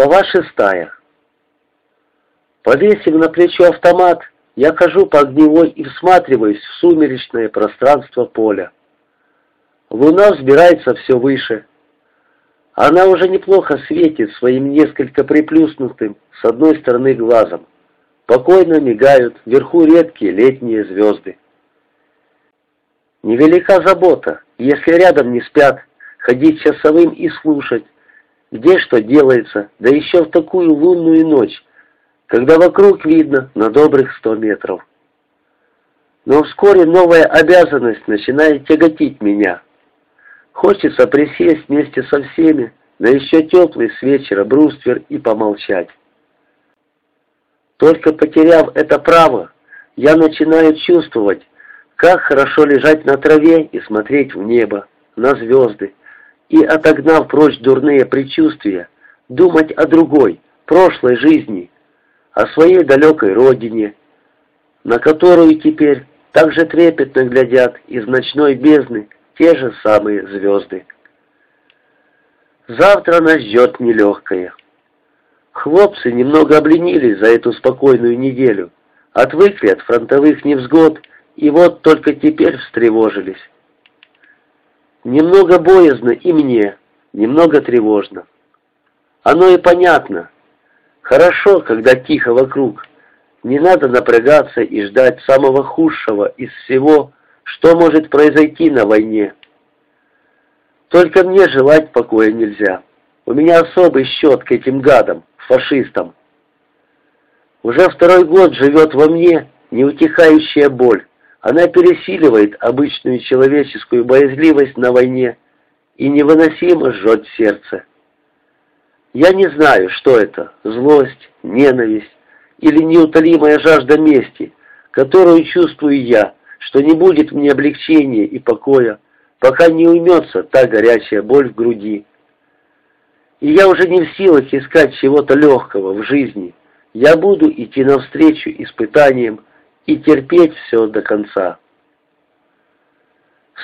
Глава шестая. Повесив на плечо автомат, я хожу по огневой и всматриваюсь в сумеречное пространство поля. Луна взбирается все выше. Она уже неплохо светит своим несколько приплюснутым с одной стороны глазом. Покойно мигают вверху редкие летние звезды. Невелика забота, если рядом не спят, ходить часовым и слушать, где что делается, да еще в такую лунную ночь, когда вокруг видно на добрых сто метров. Но вскоре новая обязанность начинает тяготить меня. Хочется присесть вместе со всеми, да еще теплый с вечера бруствер и помолчать. Только потеряв это право, я начинаю чувствовать, как хорошо лежать на траве и смотреть в небо, на звезды, и, отогнав прочь дурные предчувствия, думать о другой, прошлой жизни, о своей далекой родине, на которую теперь так же трепетно глядят из ночной бездны те же самые звезды. Завтра нас ждет нелегкое. Хлопцы немного обленились за эту спокойную неделю, отвыкли от фронтовых невзгод и вот только теперь встревожились. Немного боязно и мне, немного тревожно. Оно и понятно. Хорошо, когда тихо вокруг. Не надо напрягаться и ждать самого худшего из всего, что может произойти на войне. Только мне желать покоя нельзя. У меня особый счет к этим гадам, фашистам. Уже второй год живет во мне неутихающая боль. Она пересиливает обычную человеческую боязливость на войне и невыносимо жжет сердце. Я не знаю, что это – злость, ненависть или неутолимая жажда мести, которую чувствую я, что не будет мне облегчения и покоя, пока не уймется та горячая боль в груди. И я уже не в силах искать чего-то легкого в жизни. Я буду идти навстречу испытаниям, и терпеть все до конца.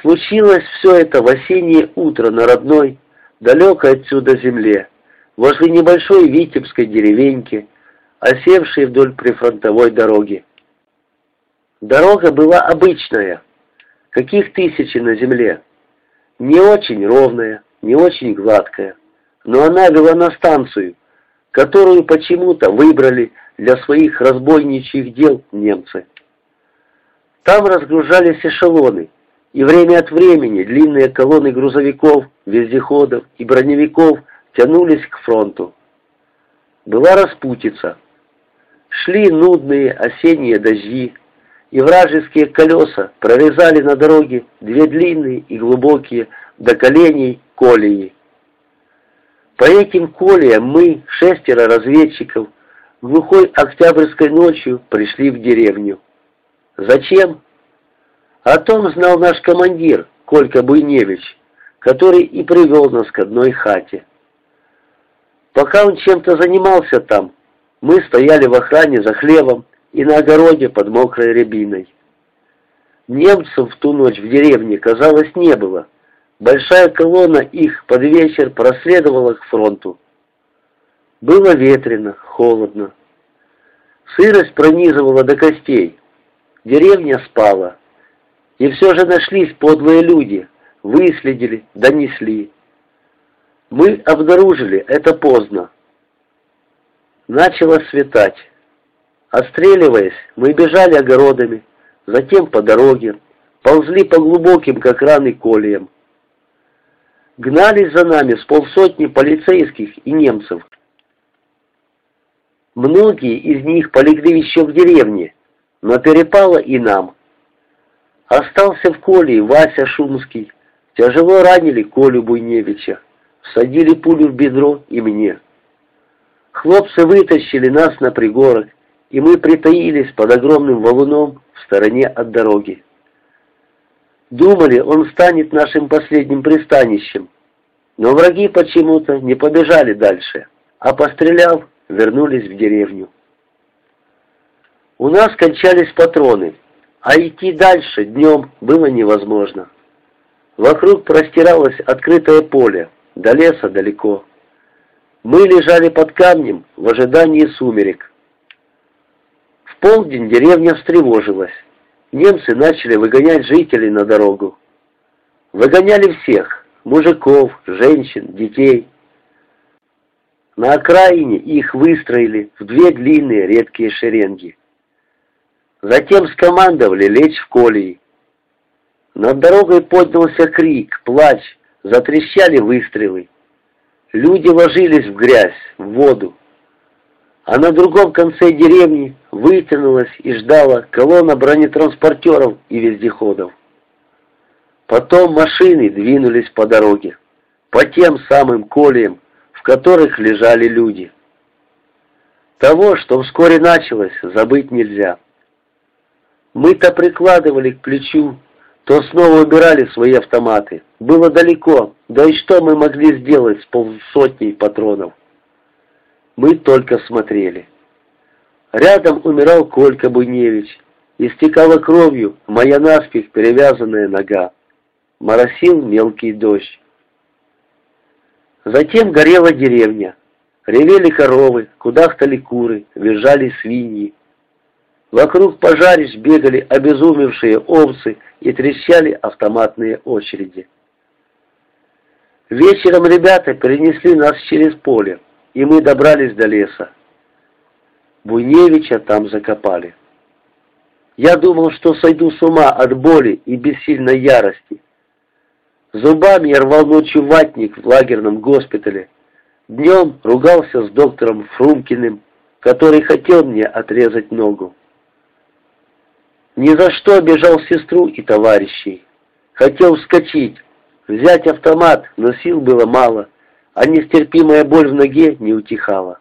Случилось все это в осеннее утро на родной, далекой отсюда земле, возле небольшой витебской деревеньки, осевшей вдоль прифронтовой дороги. Дорога была обычная, каких тысячи на земле, не очень ровная, не очень гладкая, но она вела на станцию, которую почему-то выбрали для своих разбойничьих дел немцы. Там разгружались эшелоны, и время от времени длинные колонны грузовиков, вездеходов и броневиков тянулись к фронту. Была распутица. Шли нудные осенние дожди, и вражеские колеса прорезали на дороге две длинные и глубокие до коленей колеи. По этим колеям мы, шестеро разведчиков, глухой октябрьской ночью пришли в деревню. Зачем? О том знал наш командир, Колька Буйневич, который и привел нас к одной хате. Пока он чем-то занимался там, мы стояли в охране за хлебом и на огороде под мокрой рябиной. Немцев в ту ночь в деревне, казалось, не было. Большая колонна их под вечер проследовала к фронту. Было ветрено, холодно. Сырость пронизывала до костей. Деревня спала. И все же нашлись подлые люди, выследили, донесли. Мы обнаружили это поздно. Начало светать. Отстреливаясь, мы бежали огородами, затем по дороге, ползли по глубоким, как раны, колеям. Гнались за нами с полсотни полицейских и немцев. Многие из них полегли еще в деревне, но перепало и нам. Остался в Коле Вася Шумский. Тяжело ранили Колю Буйневича. Всадили пулю в бедро и мне. Хлопцы вытащили нас на пригорок, и мы притаились под огромным валуном в стороне от дороги. Думали, он станет нашим последним пристанищем, но враги почему-то не побежали дальше, а постреляв, вернулись в деревню. У нас кончались патроны, а идти дальше днем было невозможно. Вокруг простиралось открытое поле, до леса далеко. Мы лежали под камнем в ожидании сумерек. В полдень деревня встревожилась. Немцы начали выгонять жителей на дорогу. Выгоняли всех – мужиков, женщин, детей. На окраине их выстроили в две длинные редкие шеренги. Затем скомандовали лечь в колеи. Над дорогой поднялся крик, плач, затрещали выстрелы. Люди ложились в грязь, в воду. А на другом конце деревни вытянулась и ждала колонна бронетранспортеров и вездеходов. Потом машины двинулись по дороге, по тем самым колеям, в которых лежали люди. Того, что вскоре началось, забыть нельзя. Мы то прикладывали к плечу, то снова убирали свои автоматы. Было далеко, да и что мы могли сделать с полсотней патронов? Мы только смотрели. Рядом умирал Колька Буйневич. Истекала кровью моя наспех перевязанная нога. Моросил мелкий дождь. Затем горела деревня. Ревели коровы, кудахтали куры, визжали свиньи. Вокруг пожарищ бегали обезумевшие овцы и трещали автоматные очереди. Вечером ребята перенесли нас через поле, и мы добрались до леса. Буйневича там закопали. Я думал, что сойду с ума от боли и бессильной ярости. Зубами я рвал ночью ватник в лагерном госпитале. Днем ругался с доктором Фрумкиным, который хотел мне отрезать ногу. Ни за что обижал сестру и товарищей. Хотел вскочить, взять автомат, но сил было мало, а нестерпимая боль в ноге не утихала.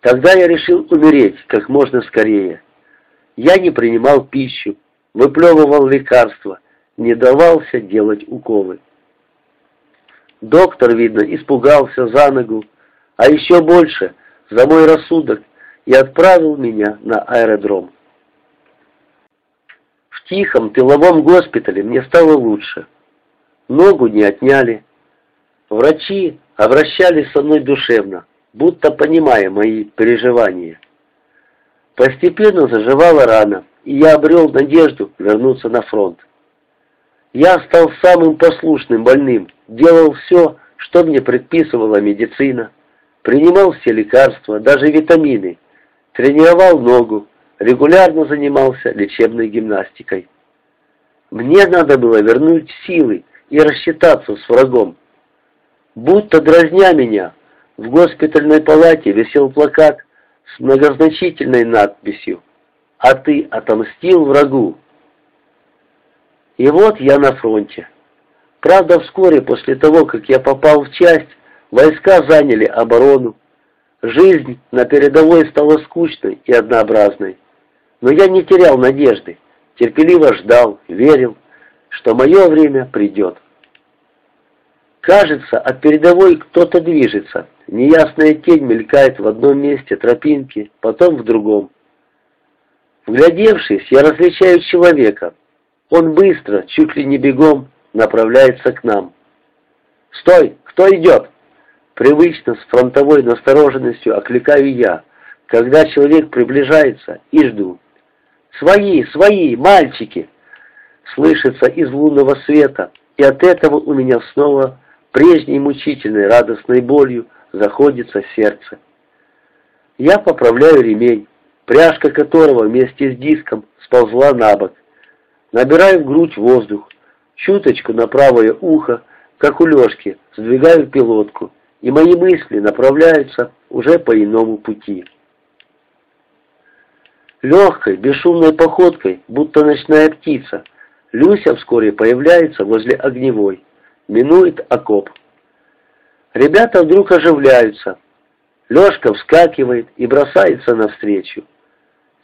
Тогда я решил умереть как можно скорее. Я не принимал пищу, выплевывал лекарства, не давался делать уколы. Доктор, видно, испугался за ногу, а еще больше за мой рассудок и отправил меня на аэродром тихом тыловом госпитале мне стало лучше. Ногу не отняли. Врачи обращались со мной душевно, будто понимая мои переживания. Постепенно заживала рана, и я обрел надежду вернуться на фронт. Я стал самым послушным больным, делал все, что мне предписывала медицина, принимал все лекарства, даже витамины, тренировал ногу, регулярно занимался лечебной гимнастикой. Мне надо было вернуть силы и рассчитаться с врагом. Будто дразня меня, в госпитальной палате висел плакат с многозначительной надписью «А ты отомстил врагу». И вот я на фронте. Правда, вскоре после того, как я попал в часть, войска заняли оборону. Жизнь на передовой стала скучной и однообразной. Но я не терял надежды, терпеливо ждал, верил, что мое время придет. Кажется, от передовой кто-то движется, неясная тень мелькает в одном месте тропинки, потом в другом. Вглядевшись, я различаю человека. Он быстро, чуть ли не бегом, направляется к нам. «Стой! Кто идет?» Привычно, с фронтовой настороженностью окликаю я, когда человек приближается, и жду. «Свои, свои, мальчики!» Слышится из лунного света, и от этого у меня снова прежней мучительной радостной болью заходится сердце. Я поправляю ремень, пряжка которого вместе с диском сползла на бок. Набираю в грудь воздух, чуточку на правое ухо, как у Лешки, сдвигаю пилотку, и мои мысли направляются уже по иному пути. Легкой, бесшумной походкой, будто ночная птица, Люся вскоре появляется возле огневой, минует окоп. Ребята вдруг оживляются. Лешка вскакивает и бросается навстречу.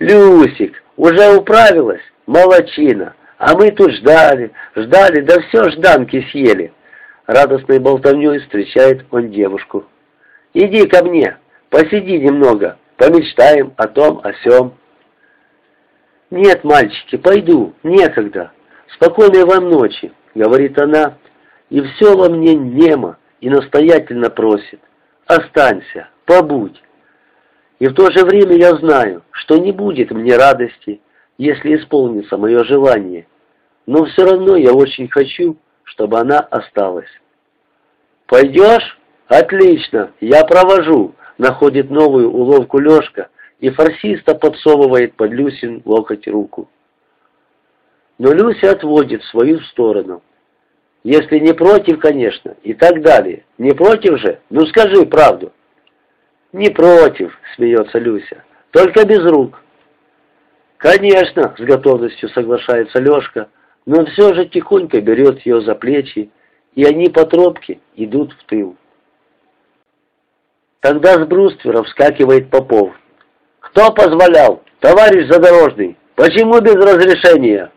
«Люсик, уже управилась? Молодчина! А мы тут ждали, ждали, да все жданки съели!» Радостной болтовней встречает он девушку. «Иди ко мне, посиди немного, помечтаем о том, о сём». «Нет, мальчики, пойду, некогда. Спокойной вам ночи», — говорит она, и все во мне немо и настоятельно просит. останься, побудь. И в то же время я знаю, что не будет мне радости, если исполнится мое желание. Но все равно я очень хочу, чтобы она осталась. «Пойдешь? Отлично, я провожу», — находит новую уловку Лешка и фарсиста подсовывает под Люсин локоть руку. Но Люся отводит в свою сторону. Если не против, конечно, и так далее. Не против же? Ну скажи правду. Не против, смеется Люся. Только без рук. Конечно, с готовностью соглашается Лешка, но все же тихонько берет ее за плечи, и они по тропке идут в тыл. Тогда с бруствера вскакивает Попов. «Кто позволял? Товарищ задорожный! Почему без разрешения?»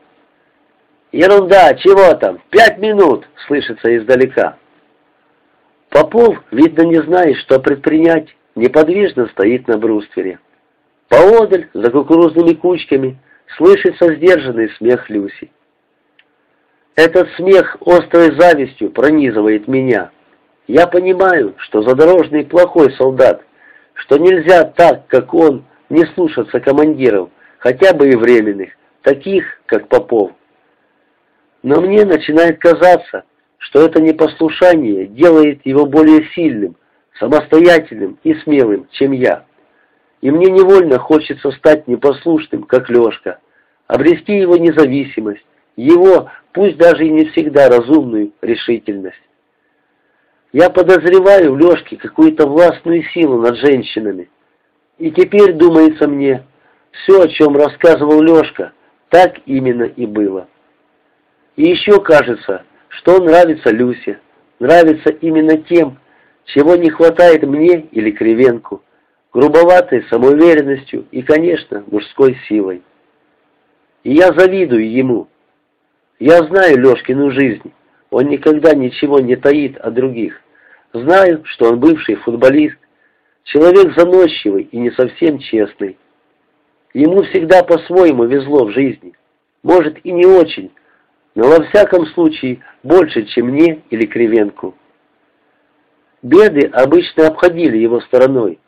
«Ерунда, чего там? Пять минут!» — слышится издалека. Попов, видно, не знает, что предпринять, неподвижно стоит на бруствере. Поодаль, за кукурузными кучками, слышится сдержанный смех Люси. Этот смех острой завистью пронизывает меня. Я понимаю, что задорожный плохой солдат, что нельзя так, как он, не слушаться командиров, хотя бы и временных, таких, как Попов. Но мне начинает казаться, что это непослушание делает его более сильным, самостоятельным и смелым, чем я. И мне невольно хочется стать непослушным, как Лешка, обрести его независимость, его, пусть даже и не всегда разумную, решительность. Я подозреваю в Лешке какую-то властную силу над женщинами. И теперь, думается мне, все, о чем рассказывал Лешка, так именно и было. И еще кажется, что нравится Люсе, нравится именно тем, чего не хватает мне или Кривенку, грубоватой самоуверенностью и, конечно, мужской силой. И я завидую ему. Я знаю Лешкину жизнь, он никогда ничего не таит о других. Знаю, что он бывший футболист, человек заносчивый и не совсем честный. Ему всегда по-своему везло в жизни, может и не очень, но во всяком случае больше, чем мне или Кривенку. Беды обычно обходили его стороной.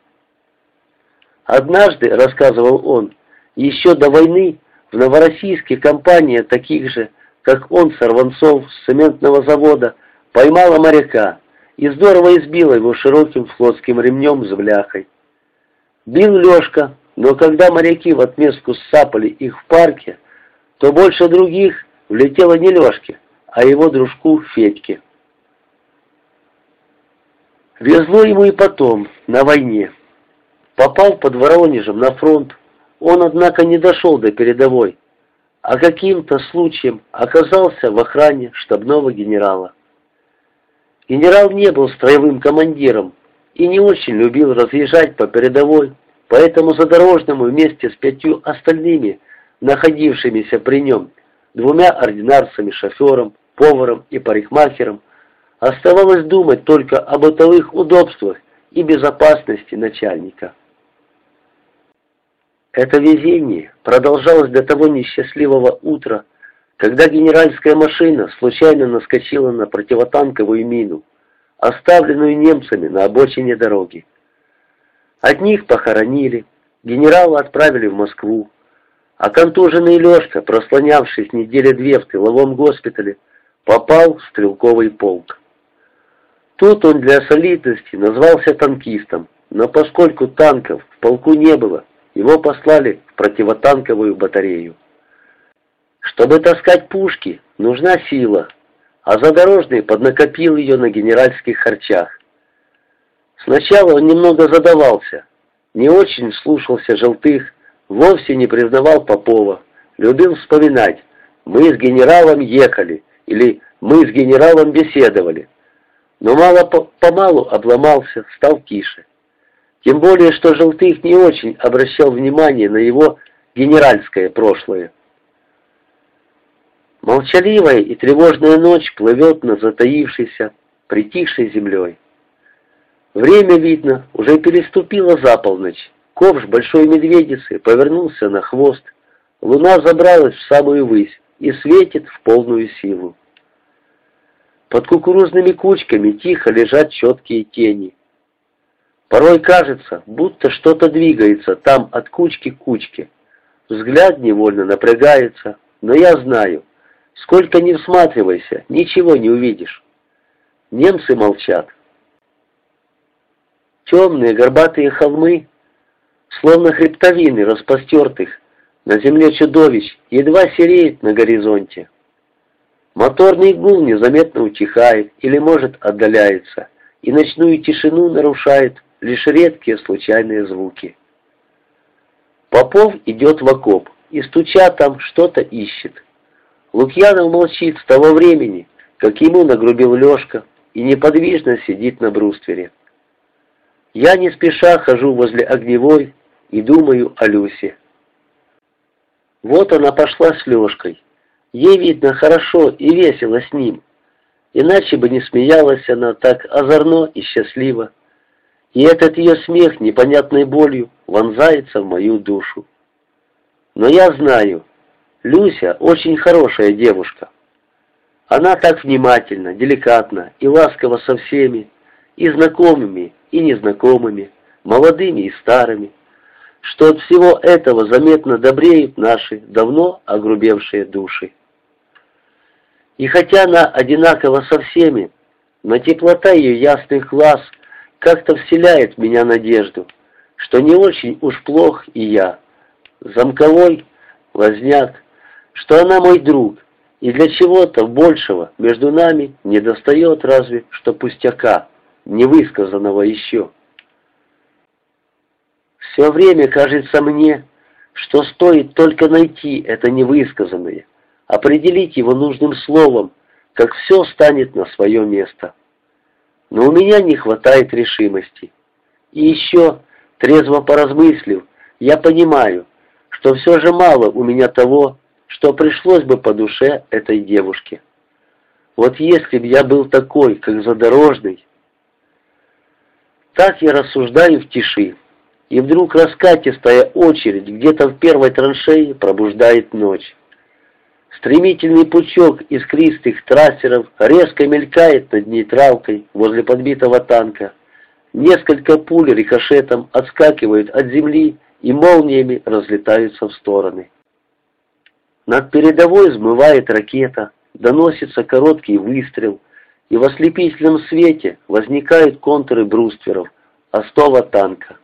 Однажды, рассказывал он, еще до войны в Новороссийске компания таких же, как он, сорванцов с цементного завода, поймала моряка и здорово избила его широким флотским ремнем с бляхой. Бил Лешка, но когда моряки в отместку сцапали их в парке, то больше других влетело не Лешке, а его дружку Федьке. Везло ему и потом, на войне. Попал под Воронежем на фронт. Он, однако, не дошел до передовой, а каким-то случаем оказался в охране штабного генерала. Генерал не был строевым командиром и не очень любил разъезжать по передовой, поэтому Задорожному вместе с пятью остальными, находившимися при нем, двумя ординарцами, шофером, поваром и парикмахером, оставалось думать только о бытовых удобствах и безопасности начальника. Это везение продолжалось до того несчастливого утра, когда генеральская машина случайно наскочила на противотанковую мину, оставленную немцами на обочине дороги. Одних похоронили, генерала отправили в Москву, а контуженный Лешка, прослонявшись недели две в тыловом госпитале, попал в стрелковый полк. Тут он для солидности назвался танкистом, но поскольку танков в полку не было, его послали в противотанковую батарею. Чтобы таскать пушки, нужна сила, а Задорожный поднакопил ее на генеральских харчах. Сначала он немного задавался, не очень слушался желтых, вовсе не признавал Попова, любил вспоминать «мы с генералом ехали» или «мы с генералом беседовали». Но мало-помалу обломался, стал тише. Тем более, что Желтых не очень обращал внимание на его генеральское прошлое. Молчаливая и тревожная ночь плывет над затаившейся, притихшей землей. Время, видно, уже переступило за полночь. Ковш большой медведицы повернулся на хвост. Луна забралась в самую высь и светит в полную силу. Под кукурузными кучками тихо лежат четкие тени. Порой кажется, будто что-то двигается там от кучки к кучке. Взгляд невольно напрягается, но я знаю, сколько ни всматривайся, ничего не увидишь. Немцы молчат. Темные горбатые холмы, словно хребтовины распостертых, на земле чудовищ, едва сереет на горизонте. Моторный гул незаметно утихает или, может, отдаляется, и ночную тишину нарушает лишь редкие случайные звуки. Попов идет в окоп и, стуча там, что-то ищет. Лукьянов молчит с того времени, как ему нагрубил Лешка, и неподвижно сидит на бруствере. Я не спеша хожу возле огневой и думаю о Люсе. Вот она пошла с Лешкой. Ей, видно, хорошо и весело с ним. Иначе бы не смеялась она так озорно и счастливо. И этот ее смех непонятной болью вонзается в мою душу. Но я знаю, Люся очень хорошая девушка. Она так внимательна, деликатна и ласкова со всеми, и знакомыми, и незнакомыми, молодыми и старыми, что от всего этого заметно добреют наши давно огрубевшие души. И хотя она одинакова со всеми, но теплота ее ясных глаз как-то вселяет в меня надежду, что не очень уж плох и я, замковой, возняк, что она мой друг, и для чего-то большего между нами не достает разве что пустяка, невысказанного еще. Все время кажется мне, что стоит только найти это невысказанное, определить его нужным словом, как все станет на свое место. Но у меня не хватает решимости. И еще, трезво поразмыслив, я понимаю, что все же мало у меня того, что пришлось бы по душе этой девушке. Вот если б я был такой, как задорожный... Так я рассуждаю в тиши, и вдруг раскатистая очередь где-то в первой траншее пробуждает ночь. Стремительный пучок искристых трассеров резко мелькает над нейтралкой возле подбитого танка. Несколько пуль рикошетом отскакивают от земли и молниями разлетаются в стороны. Над передовой взмывает ракета, доносится короткий выстрел, и в ослепительном свете возникают контуры брустверов, остова танка.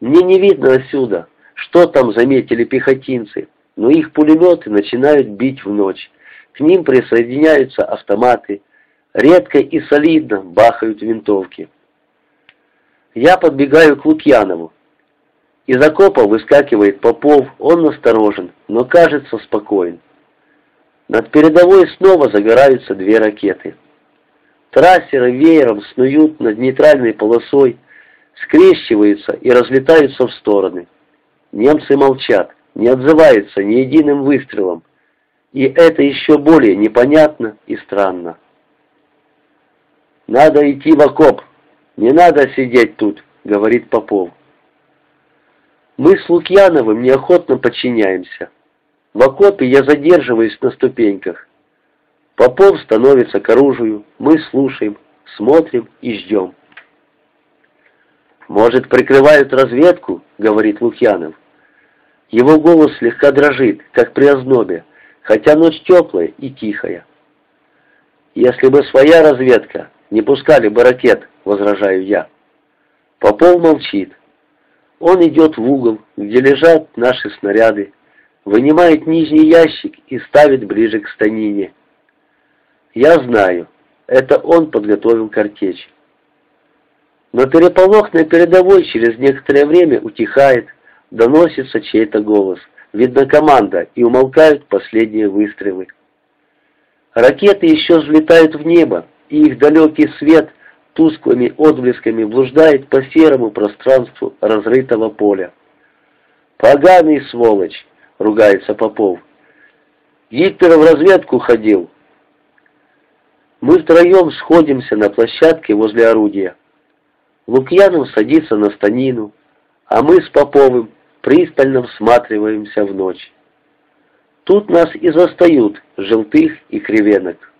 Мне не видно отсюда, что там заметили пехотинцы, но их пулеметы начинают бить в ночь. К ним присоединяются автоматы. Редко и солидно бахают винтовки. Я подбегаю к Лукьянову. Из окопа выскакивает Попов, он насторожен, но кажется спокоен. Над передовой снова загораются две ракеты. Трассеры веером снуют над нейтральной полосой, скрещиваются и разлетаются в стороны. Немцы молчат не отзывается ни единым выстрелом, и это еще более непонятно и странно. «Надо идти в окоп, не надо сидеть тут», — говорит Попов. Мы с Лукьяновым неохотно подчиняемся. В окопе я задерживаюсь на ступеньках. Попов становится к оружию, мы слушаем, смотрим и ждем. «Может, прикрывают разведку?» — говорит Лукьянов. Его голос слегка дрожит, как при ознобе, хотя ночь теплая и тихая. «Если бы своя разведка, не пускали бы ракет», — возражаю я. Попов молчит. Он идет в угол, где лежат наши снаряды, вынимает нижний ящик и ставит ближе к станине. Я знаю, это он подготовил картечь. Но переполох на передовой через некоторое время утихает, доносится чей-то голос. Видно команда, и умолкают последние выстрелы. Ракеты еще взлетают в небо, и их далекий свет тусклыми отблесками блуждает по серому пространству разрытого поля. «Поганый сволочь!» — ругается Попов. «Гитлер в разведку ходил». Мы втроем сходимся на площадке возле орудия. Лукьянов садится на станину, а мы с Поповым пристально всматриваемся в ночь. Тут нас и застают желтых и кривенок.